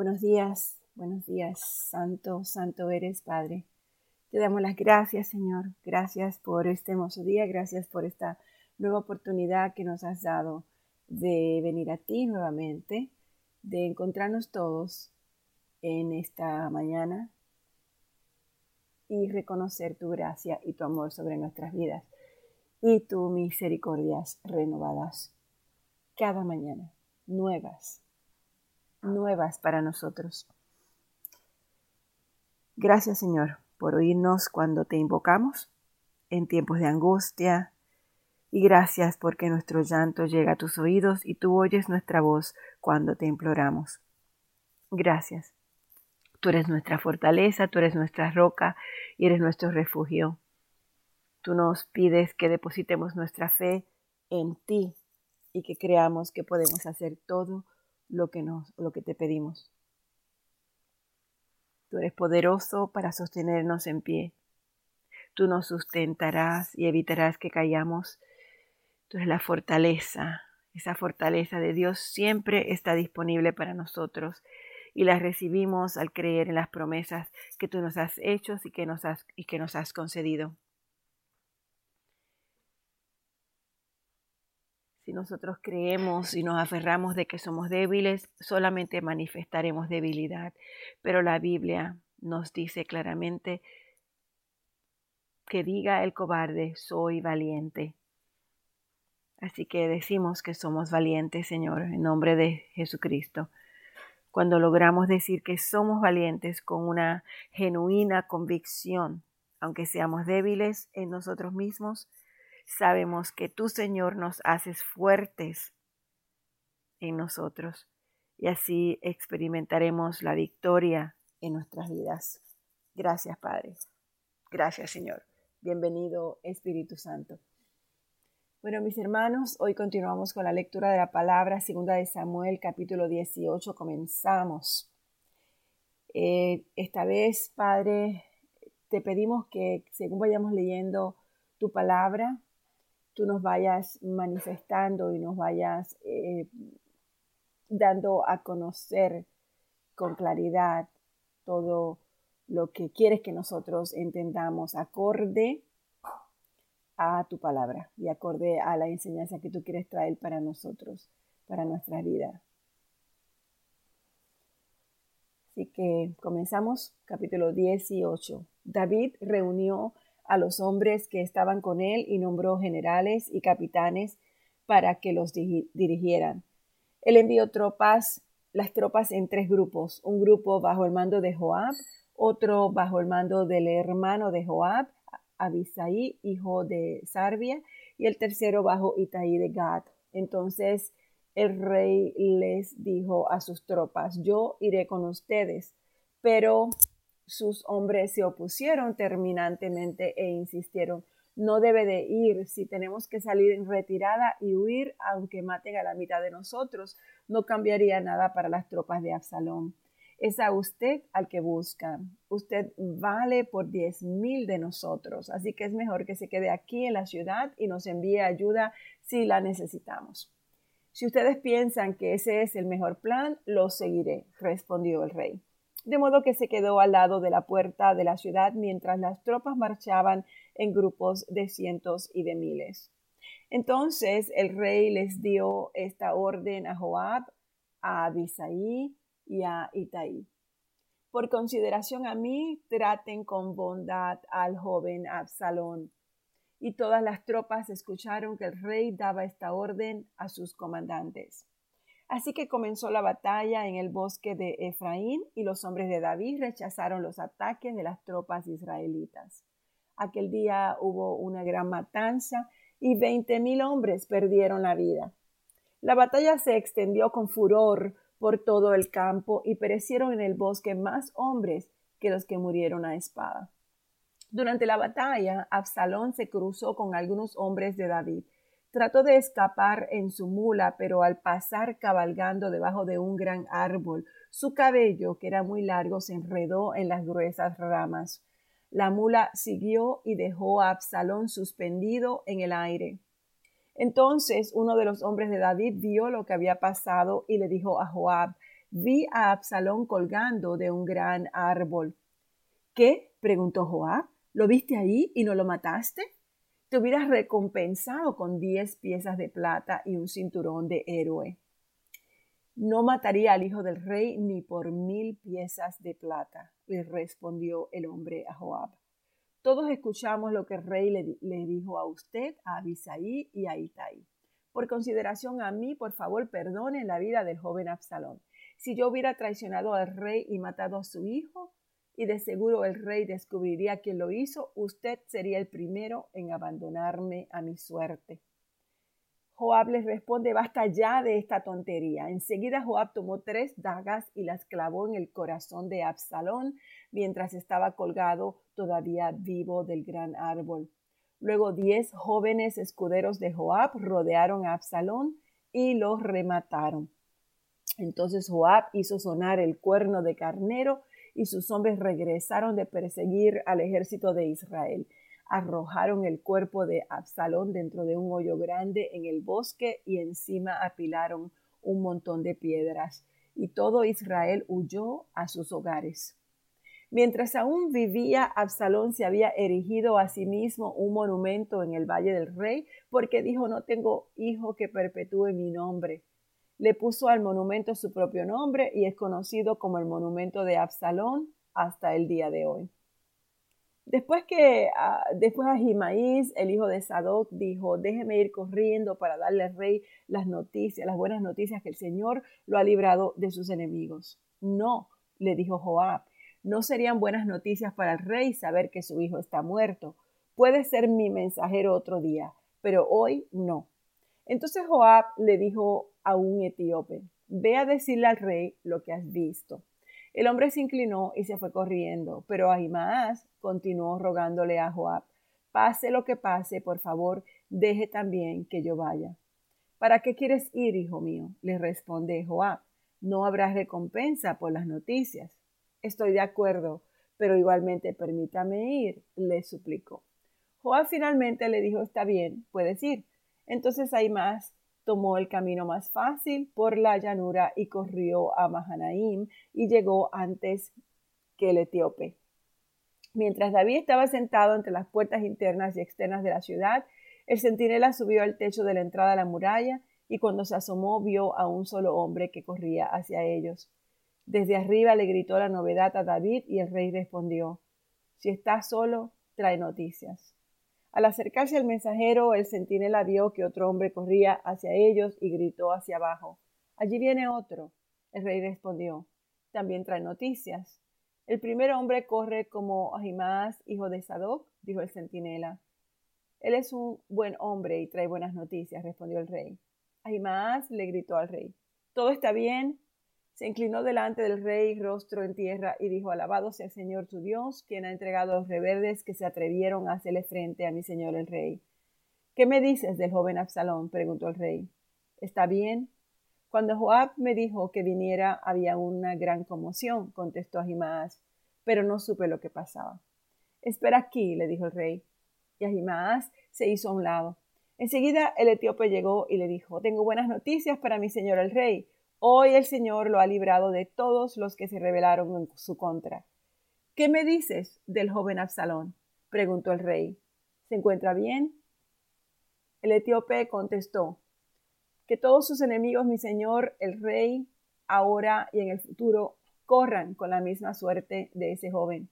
Buenos días, buenos días, Santo, Santo eres Padre. Te damos las gracias, Señor. Gracias por este hermoso día, gracias por esta nueva oportunidad que nos has dado de venir a ti nuevamente, de encontrarnos todos en esta mañana y reconocer tu gracia y tu amor sobre nuestras vidas y tus misericordias renovadas cada mañana, nuevas nuevas para nosotros. Gracias Señor por oírnos cuando te invocamos en tiempos de angustia y gracias porque nuestro llanto llega a tus oídos y tú oyes nuestra voz cuando te imploramos. Gracias. Tú eres nuestra fortaleza, tú eres nuestra roca y eres nuestro refugio. Tú nos pides que depositemos nuestra fe en ti y que creamos que podemos hacer todo lo que, nos, lo que te pedimos. Tú eres poderoso para sostenernos en pie. Tú nos sustentarás y evitarás que callamos. Tú eres la fortaleza. Esa fortaleza de Dios siempre está disponible para nosotros y la recibimos al creer en las promesas que tú nos has hecho y que nos has, y que nos has concedido. Si nosotros creemos y nos aferramos de que somos débiles, solamente manifestaremos debilidad. Pero la Biblia nos dice claramente que diga el cobarde, soy valiente. Así que decimos que somos valientes, Señor, en nombre de Jesucristo. Cuando logramos decir que somos valientes con una genuina convicción, aunque seamos débiles en nosotros mismos, sabemos que tú, Señor, nos haces fuertes en nosotros y así experimentaremos la victoria en nuestras vidas. Gracias, Padre. Gracias, Señor. Bienvenido, Espíritu Santo. Bueno, mis hermanos, hoy continuamos con la lectura de la palabra, segunda de Samuel, capítulo 18. Comenzamos. Eh, esta vez, Padre, te pedimos que según vayamos leyendo tu palabra, tú nos vayas manifestando y nos vayas eh, dando a conocer con claridad todo lo que quieres que nosotros entendamos acorde a tu palabra y acorde a la enseñanza que tú quieres traer para nosotros, para nuestra vida. Así que comenzamos capítulo 18. David reunió a los hombres que estaban con él y nombró generales y capitanes para que los dirigieran. Él envió tropas, las tropas en tres grupos, un grupo bajo el mando de Joab, otro bajo el mando del hermano de Joab, Abisai, hijo de Sarbia, y el tercero bajo Itaí de Gad. Entonces el rey les dijo a sus tropas, yo iré con ustedes, pero sus hombres se opusieron terminantemente e insistieron, no debe de ir, si tenemos que salir en retirada y huir, aunque maten a la mitad de nosotros, no cambiaría nada para las tropas de Absalón. Es a usted al que buscan. Usted vale por diez mil de nosotros, así que es mejor que se quede aquí en la ciudad y nos envíe ayuda si la necesitamos. Si ustedes piensan que ese es el mejor plan, lo seguiré, respondió el rey de modo que se quedó al lado de la puerta de la ciudad mientras las tropas marchaban en grupos de cientos y de miles. Entonces el rey les dio esta orden a Joab, a Abisai y a Itaí. Por consideración a mí, traten con bondad al joven Absalón. Y todas las tropas escucharon que el rey daba esta orden a sus comandantes. Así que comenzó la batalla en el bosque de Efraín y los hombres de David rechazaron los ataques de las tropas israelitas. Aquel día hubo una gran matanza y veinte mil hombres perdieron la vida. La batalla se extendió con furor por todo el campo y perecieron en el bosque más hombres que los que murieron a espada. Durante la batalla, Absalón se cruzó con algunos hombres de David Trató de escapar en su mula, pero al pasar cabalgando debajo de un gran árbol, su cabello, que era muy largo, se enredó en las gruesas ramas. La mula siguió y dejó a Absalón suspendido en el aire. Entonces uno de los hombres de David vio lo que había pasado y le dijo a Joab, vi a Absalón colgando de un gran árbol. ¿Qué? preguntó Joab. ¿Lo viste ahí y no lo mataste? Te hubieras recompensado con diez piezas de plata y un cinturón de héroe. No mataría al hijo del rey ni por mil piezas de plata, le respondió el hombre a Joab. Todos escuchamos lo que el rey le, le dijo a usted, a Abisaí y a Itai. Por consideración a mí, por favor, perdone la vida del joven Absalón. Si yo hubiera traicionado al rey y matado a su hijo, y de seguro el rey descubriría quién lo hizo, usted sería el primero en abandonarme a mi suerte. Joab les responde, basta ya de esta tontería. Enseguida Joab tomó tres dagas y las clavó en el corazón de Absalón mientras estaba colgado todavía vivo del gran árbol. Luego diez jóvenes escuderos de Joab rodearon a Absalón y lo remataron. Entonces Joab hizo sonar el cuerno de carnero y sus hombres regresaron de perseguir al ejército de Israel. Arrojaron el cuerpo de Absalón dentro de un hoyo grande en el bosque y encima apilaron un montón de piedras. Y todo Israel huyó a sus hogares. Mientras aún vivía, Absalón se había erigido a sí mismo un monumento en el Valle del Rey, porque dijo, no tengo hijo que perpetúe mi nombre. Le puso al monumento su propio nombre y es conocido como el monumento de Absalón hasta el día de hoy. Después que ah, después el hijo de Sadoc, dijo, déjeme ir corriendo para darle al rey las noticias, las buenas noticias que el Señor lo ha librado de sus enemigos. No, le dijo Joab, no serían buenas noticias para el rey saber que su hijo está muerto. Puede ser mi mensajero otro día, pero hoy no. Entonces Joab le dijo a un etíope, ve a decirle al rey lo que has visto. El hombre se inclinó y se fue corriendo, pero Ahimaas continuó rogándole a Joab, pase lo que pase, por favor, deje también que yo vaya. ¿Para qué quieres ir, hijo mío? le responde Joab. No habrá recompensa por las noticias. Estoy de acuerdo, pero igualmente permítame ir, le suplicó. Joab finalmente le dijo, está bien, puedes ir. Entonces Ahimaas tomó el camino más fácil por la llanura y corrió a Mahanaim y llegó antes que el etíope. Mientras David estaba sentado entre las puertas internas y externas de la ciudad, el centinela subió al techo de la entrada a la muralla y cuando se asomó vio a un solo hombre que corría hacia ellos. Desde arriba le gritó la novedad a David y el rey respondió, Si estás solo, trae noticias. Al acercarse al mensajero, el centinela vio que otro hombre corría hacia ellos y gritó hacia abajo, Allí viene otro. El rey respondió, También trae noticias. El primer hombre corre como Ahimás, hijo de Sadoc, dijo el centinela. Él es un buen hombre y trae buenas noticias, respondió el rey. Ahimás le gritó al rey, ¿Todo está bien? Se inclinó delante del rey, rostro en tierra, y dijo, Alabado sea el Señor tu Dios, quien ha entregado a los rebeldes que se atrevieron a hacerle frente a mi señor el rey. ¿Qué me dices del joven Absalón? preguntó el rey. ¿Está bien? Cuando Joab me dijo que viniera había una gran conmoción, contestó Ahimaas, pero no supe lo que pasaba. Espera aquí, le dijo el rey. Y Ahimaas se hizo a un lado. Enseguida el etíope llegó y le dijo, Tengo buenas noticias para mi señor el rey. Hoy el Señor lo ha librado de todos los que se rebelaron en su contra. ¿Qué me dices del joven Absalón? preguntó el rey. ¿Se encuentra bien? El etíope contestó, que todos sus enemigos, mi señor, el rey, ahora y en el futuro, corran con la misma suerte de ese joven.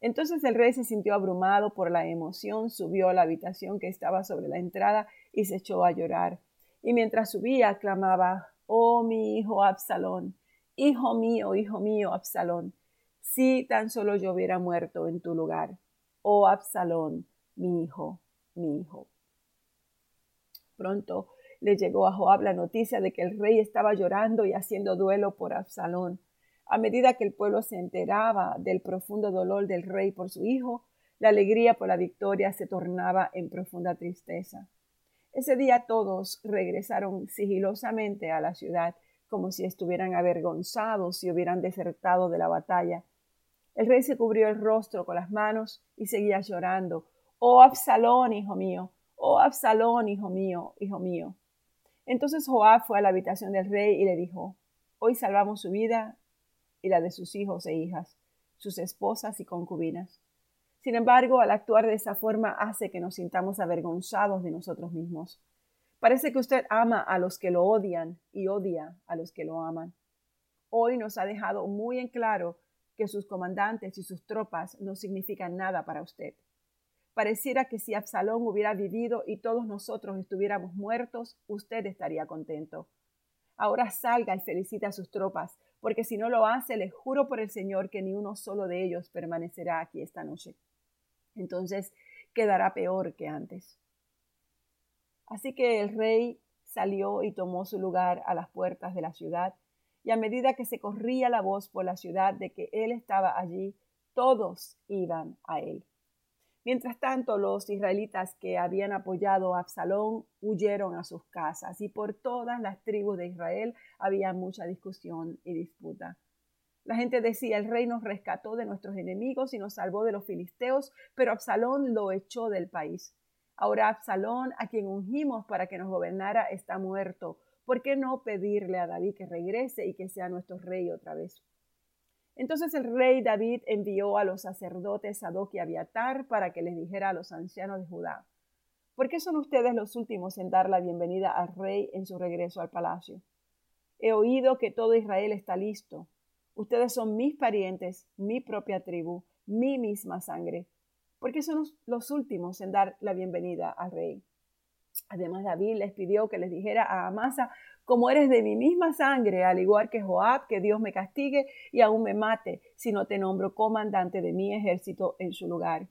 Entonces el rey se sintió abrumado por la emoción, subió a la habitación que estaba sobre la entrada y se echó a llorar. Y mientras subía, clamaba, oh mi hijo Absalón, hijo mío, hijo mío, Absalón, si tan solo yo hubiera muerto en tu lugar, oh Absalón, mi hijo, mi hijo. Pronto le llegó a Joab la noticia de que el rey estaba llorando y haciendo duelo por Absalón. A medida que el pueblo se enteraba del profundo dolor del rey por su hijo, la alegría por la victoria se tornaba en profunda tristeza. Ese día todos regresaron sigilosamente a la ciudad, como si estuvieran avergonzados y hubieran desertado de la batalla. El rey se cubrió el rostro con las manos y seguía llorando. Oh Absalón, hijo mío, oh Absalón, hijo mío, hijo mío. Entonces Joab fue a la habitación del rey y le dijo, Hoy salvamos su vida y la de sus hijos e hijas, sus esposas y concubinas. Sin embargo, al actuar de esa forma hace que nos sintamos avergonzados de nosotros mismos. Parece que usted ama a los que lo odian y odia a los que lo aman. Hoy nos ha dejado muy en claro que sus comandantes y sus tropas no significan nada para usted. Pareciera que si Absalón hubiera vivido y todos nosotros estuviéramos muertos, usted estaría contento. Ahora salga y felicite a sus tropas, porque si no lo hace, le juro por el Señor que ni uno solo de ellos permanecerá aquí esta noche. Entonces quedará peor que antes. Así que el rey salió y tomó su lugar a las puertas de la ciudad, y a medida que se corría la voz por la ciudad de que él estaba allí, todos iban a él. Mientras tanto, los israelitas que habían apoyado a Absalón huyeron a sus casas y por todas las tribus de Israel había mucha discusión y disputa. La gente decía, el rey nos rescató de nuestros enemigos y nos salvó de los filisteos, pero Absalón lo echó del país. Ahora Absalón, a quien ungimos para que nos gobernara, está muerto. ¿Por qué no pedirle a David que regrese y que sea nuestro rey otra vez? Entonces el rey David envió a los sacerdotes Sadoc y Abiatar para que les dijera a los ancianos de Judá, ¿por qué son ustedes los últimos en dar la bienvenida al rey en su regreso al palacio? He oído que todo Israel está listo. Ustedes son mis parientes, mi propia tribu, mi misma sangre. ¿Por qué son los últimos en dar la bienvenida al rey? Además, David les pidió que les dijera a Amasa, como eres de mi misma sangre, al igual que Joab, que Dios me castigue y aún me mate, si no te nombro comandante de mi ejército en su lugar.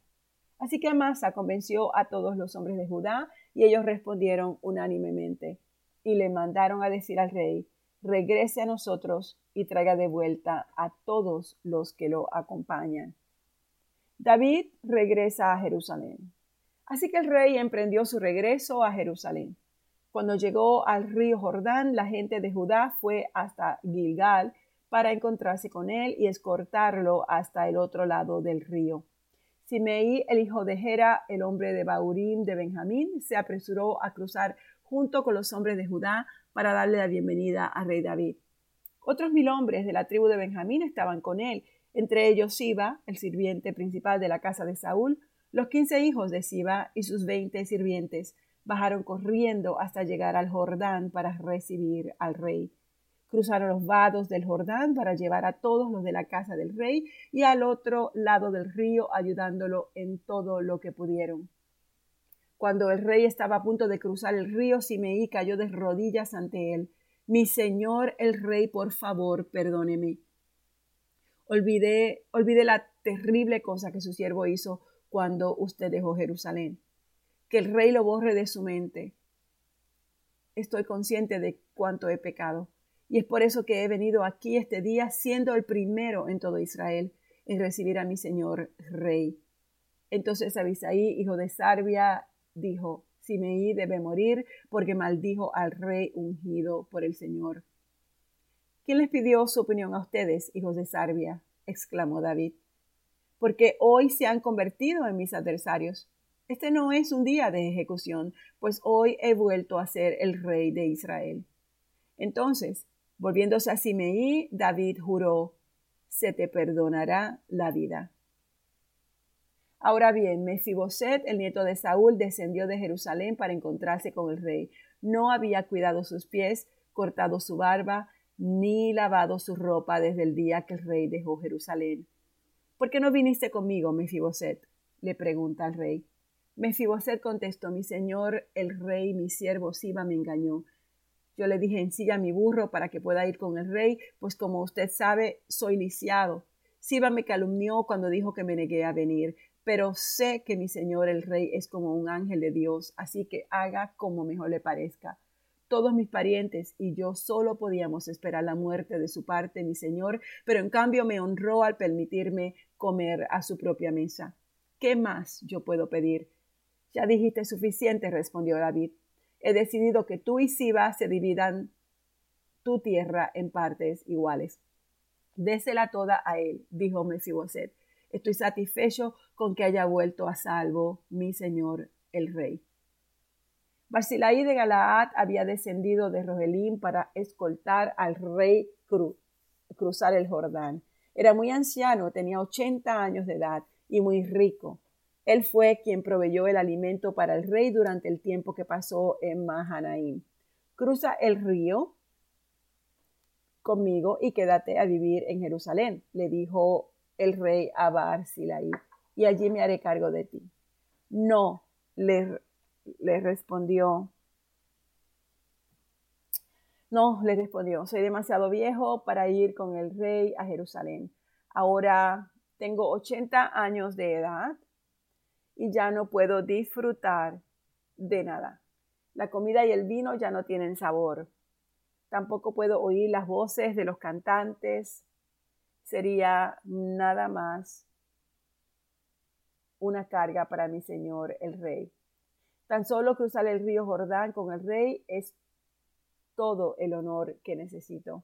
Así que Amasa convenció a todos los hombres de Judá y ellos respondieron unánimemente y le mandaron a decir al rey, regrese a nosotros y traiga de vuelta a todos los que lo acompañan. David regresa a Jerusalén. Así que el rey emprendió su regreso a Jerusalén. Cuando llegó al río Jordán, la gente de Judá fue hasta Gilgal para encontrarse con él y escortarlo hasta el otro lado del río. Simeí, el hijo de Gera, el hombre de Baurim de Benjamín, se apresuró a cruzar junto con los hombres de Judá para darle la bienvenida al rey David. Otros mil hombres de la tribu de Benjamín estaban con él, entre ellos Siba, el sirviente principal de la casa de Saúl, los quince hijos de Siba y sus veinte sirvientes bajaron corriendo hasta llegar al Jordán para recibir al rey. Cruzaron los vados del Jordán para llevar a todos los de la casa del rey y al otro lado del río ayudándolo en todo lo que pudieron. Cuando el rey estaba a punto de cruzar el río, Simeí cayó de rodillas ante él. Mi señor el rey, por favor, perdóneme. Olvidé, olvidé la terrible cosa que su siervo hizo cuando usted dejó Jerusalén. Que el rey lo borre de su mente. Estoy consciente de cuánto he pecado. Y es por eso que he venido aquí este día siendo el primero en todo Israel en recibir a mi señor rey. Entonces Abisaí, hijo de Sarbia, dijo, Simeí debe morir porque maldijo al rey ungido por el Señor. ¿Quién les pidió su opinión a ustedes, hijos de Sarbia? exclamó David porque hoy se han convertido en mis adversarios. Este no es un día de ejecución, pues hoy he vuelto a ser el rey de Israel. Entonces, volviéndose a Simeí, David juró, se te perdonará la vida. Ahora bien, Mefiboset, el nieto de Saúl, descendió de Jerusalén para encontrarse con el rey. No había cuidado sus pies, cortado su barba, ni lavado su ropa desde el día que el rey dejó Jerusalén. ¿Por qué no viniste conmigo, Mefiboset? le pregunta el rey. Mefiboset contestó, mi señor, el rey, mi siervo Siba me engañó. Yo le dije, ensilla mi burro para que pueda ir con el rey, pues como usted sabe, soy lisiado. Siba me calumnió cuando dijo que me negué a venir, pero sé que mi señor el rey es como un ángel de Dios, así que haga como mejor le parezca todos mis parientes y yo solo podíamos esperar la muerte de su parte, mi señor, pero en cambio me honró al permitirme comer a su propia mesa. ¿Qué más yo puedo pedir? Ya dijiste suficiente, respondió David. He decidido que tú y Siba se dividan tu tierra en partes iguales. Désela toda a él, dijo Mesiboset. Estoy satisfecho con que haya vuelto a salvo mi señor el rey. Barcilaí de Galaad había descendido de Rogelín para escoltar al rey cruzar el Jordán. Era muy anciano, tenía 80 años de edad y muy rico. Él fue quien proveyó el alimento para el rey durante el tiempo que pasó en Mahanaim. Cruza el río conmigo y quédate a vivir en Jerusalén, le dijo el rey a y allí me haré cargo de ti. No, le, le respondió. No, le respondió, soy demasiado viejo para ir con el rey a Jerusalén. Ahora tengo 80 años de edad y ya no puedo disfrutar de nada. La comida y el vino ya no tienen sabor. Tampoco puedo oír las voces de los cantantes. Sería nada más una carga para mi señor el rey. Tan solo cruzar el río Jordán con el rey es todo el honor que necesito.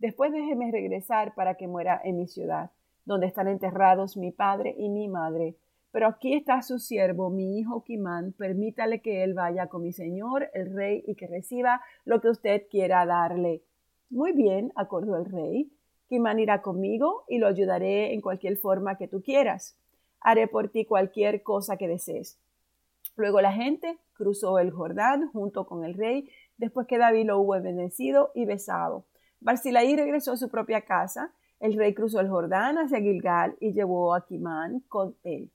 Después déjeme regresar para que muera en mi ciudad, donde están enterrados mi padre y mi madre, pero aquí está su siervo, mi hijo Kimán, permítale que él vaya con mi señor, el rey, y que reciba lo que usted quiera darle. Muy bien, acordó el rey. Kimán irá conmigo y lo ayudaré en cualquier forma que tú quieras. Haré por ti cualquier cosa que desees. Luego la gente cruzó el Jordán junto con el rey, después que David lo hubo bendecido y besado. Barcilaí regresó a su propia casa. El rey cruzó el Jordán hacia Gilgal y llevó a Kimán con él.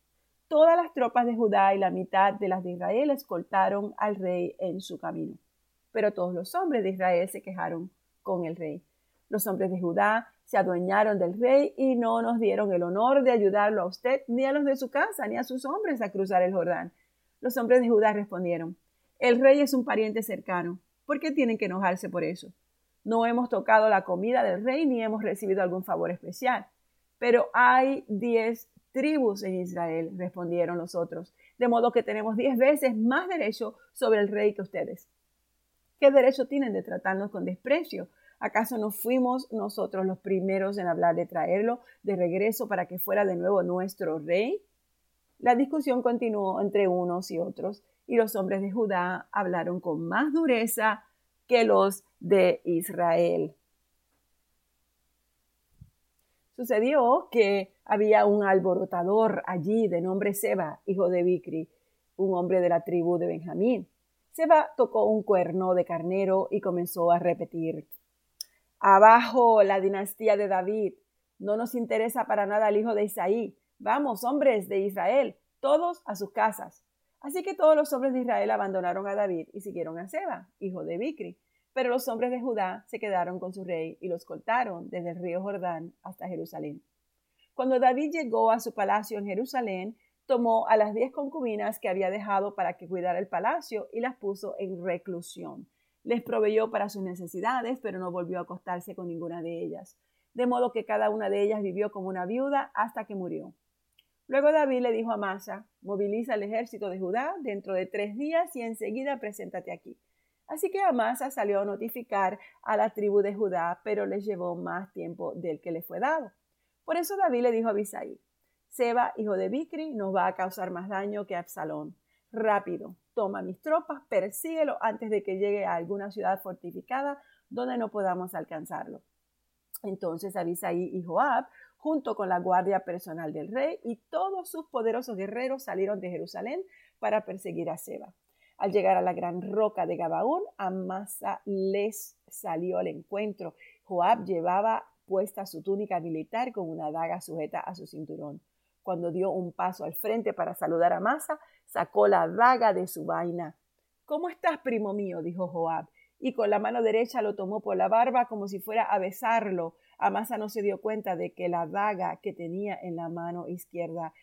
Todas las tropas de Judá y la mitad de las de Israel escoltaron al rey en su camino. Pero todos los hombres de Israel se quejaron con el rey. Los hombres de Judá se adueñaron del rey y no nos dieron el honor de ayudarlo a usted, ni a los de su casa, ni a sus hombres a cruzar el Jordán. Los hombres de Judá respondieron, el rey es un pariente cercano. ¿Por qué tienen que enojarse por eso? No hemos tocado la comida del rey ni hemos recibido algún favor especial. Pero hay diez tribus en Israel, respondieron los otros, de modo que tenemos diez veces más derecho sobre el rey que ustedes. ¿Qué derecho tienen de tratarnos con desprecio? ¿Acaso no fuimos nosotros los primeros en hablar de traerlo de regreso para que fuera de nuevo nuestro rey? La discusión continuó entre unos y otros, y los hombres de Judá hablaron con más dureza que los de Israel. Sucedió que había un alborotador allí de nombre Seba, hijo de Bicri, un hombre de la tribu de Benjamín. Seba tocó un cuerno de carnero y comenzó a repetir, Abajo la dinastía de David. No nos interesa para nada el hijo de Isaí. Vamos, hombres de Israel, todos a sus casas. Así que todos los hombres de Israel abandonaron a David y siguieron a Seba, hijo de Bicri. Pero los hombres de Judá se quedaron con su rey y los cortaron desde el río Jordán hasta Jerusalén. Cuando David llegó a su palacio en Jerusalén, tomó a las diez concubinas que había dejado para que cuidara el palacio y las puso en reclusión. Les proveyó para sus necesidades, pero no volvió a acostarse con ninguna de ellas. De modo que cada una de ellas vivió como una viuda hasta que murió. Luego David le dijo a Masa, moviliza el ejército de Judá dentro de tres días y enseguida preséntate aquí. Así que Amasa salió a notificar a la tribu de Judá, pero les llevó más tiempo del que le fue dado. Por eso David le dijo a Abisai, Seba, hijo de Bicri, nos va a causar más daño que Absalón. Rápido, toma mis tropas, persíguelo antes de que llegue a alguna ciudad fortificada donde no podamos alcanzarlo. Entonces Abisai y Joab, junto con la guardia personal del rey y todos sus poderosos guerreros, salieron de Jerusalén para perseguir a Seba. Al llegar a la gran roca de Gabaón, Amasa les salió al encuentro. Joab llevaba puesta su túnica militar con una daga sujeta a su cinturón. Cuando dio un paso al frente para saludar a Amasa, sacó la daga de su vaina. ¿Cómo estás, primo mío? dijo Joab, y con la mano derecha lo tomó por la barba como si fuera a besarlo. Amasa no se dio cuenta de que la daga que tenía en la mano izquierda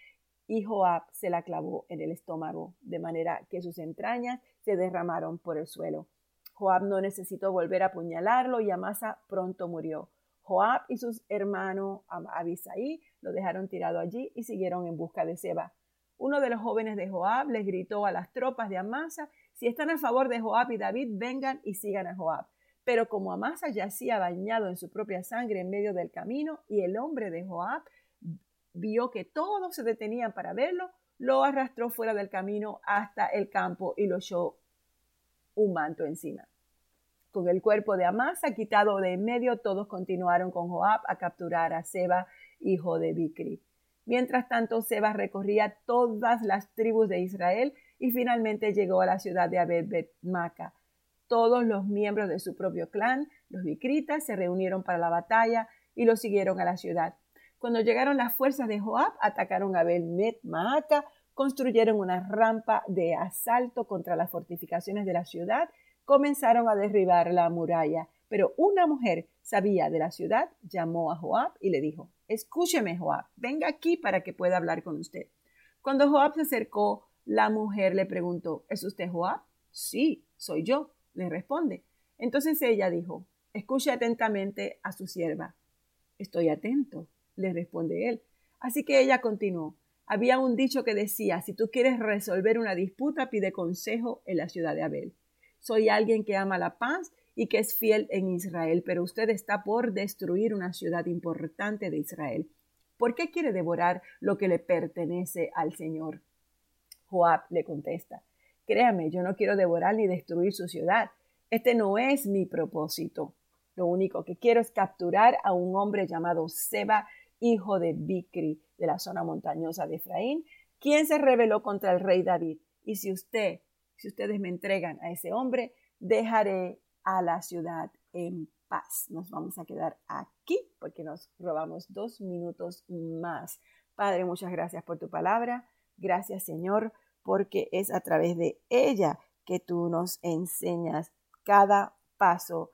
y Joab se la clavó en el estómago, de manera que sus entrañas se derramaron por el suelo. Joab no necesitó volver a apuñalarlo y Amasa pronto murió. Joab y sus hermanos Abisaí lo dejaron tirado allí y siguieron en busca de Seba. Uno de los jóvenes de Joab les gritó a las tropas de Amasa, si están a favor de Joab y David, vengan y sigan a Joab. Pero como Amasa yacía bañado en su propia sangre en medio del camino y el hombre de Joab vio que todos se detenían para verlo, lo arrastró fuera del camino hasta el campo y lo echó un manto encima. Con el cuerpo de Amasa quitado de en medio, todos continuaron con Joab a capturar a Seba, hijo de Bicri. Mientras tanto, Seba recorría todas las tribus de Israel y finalmente llegó a la ciudad de abed maca Todos los miembros de su propio clan, los Bicritas, se reunieron para la batalla y lo siguieron a la ciudad. Cuando llegaron las fuerzas de Joab, atacaron a Bet-Maaca, construyeron una rampa de asalto contra las fortificaciones de la ciudad, comenzaron a derribar la muralla. Pero una mujer sabía de la ciudad, llamó a Joab y le dijo, escúcheme Joab, venga aquí para que pueda hablar con usted. Cuando Joab se acercó, la mujer le preguntó, ¿es usted Joab? Sí, soy yo, le responde. Entonces ella dijo, escuche atentamente a su sierva. Estoy atento, le responde él. Así que ella continuó. Había un dicho que decía, si tú quieres resolver una disputa, pide consejo en la ciudad de Abel. Soy alguien que ama la paz y que es fiel en Israel, pero usted está por destruir una ciudad importante de Israel. ¿Por qué quiere devorar lo que le pertenece al Señor? Joab le contesta, créame, yo no quiero devorar ni destruir su ciudad. Este no es mi propósito. Lo único que quiero es capturar a un hombre llamado Seba, hijo de Bicri, de la zona montañosa de Efraín, quien se rebeló contra el rey David. Y si usted, si ustedes me entregan a ese hombre, dejaré a la ciudad en paz. Nos vamos a quedar aquí porque nos robamos dos minutos más. Padre, muchas gracias por tu palabra. Gracias, Señor, porque es a través de ella que tú nos enseñas cada paso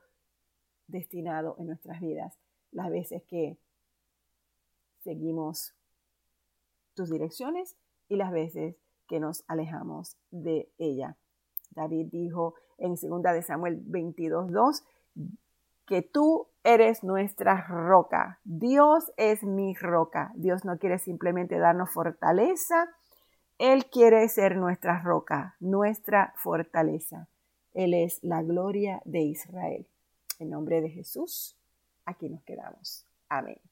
destinado en nuestras vidas. Las veces que seguimos tus direcciones y las veces que nos alejamos de ella. David dijo en 2 de Samuel 22.2 que tú eres nuestra roca. Dios es mi roca. Dios no quiere simplemente darnos fortaleza. Él quiere ser nuestra roca, nuestra fortaleza. Él es la gloria de Israel. En nombre de Jesús, aquí nos quedamos. Amén.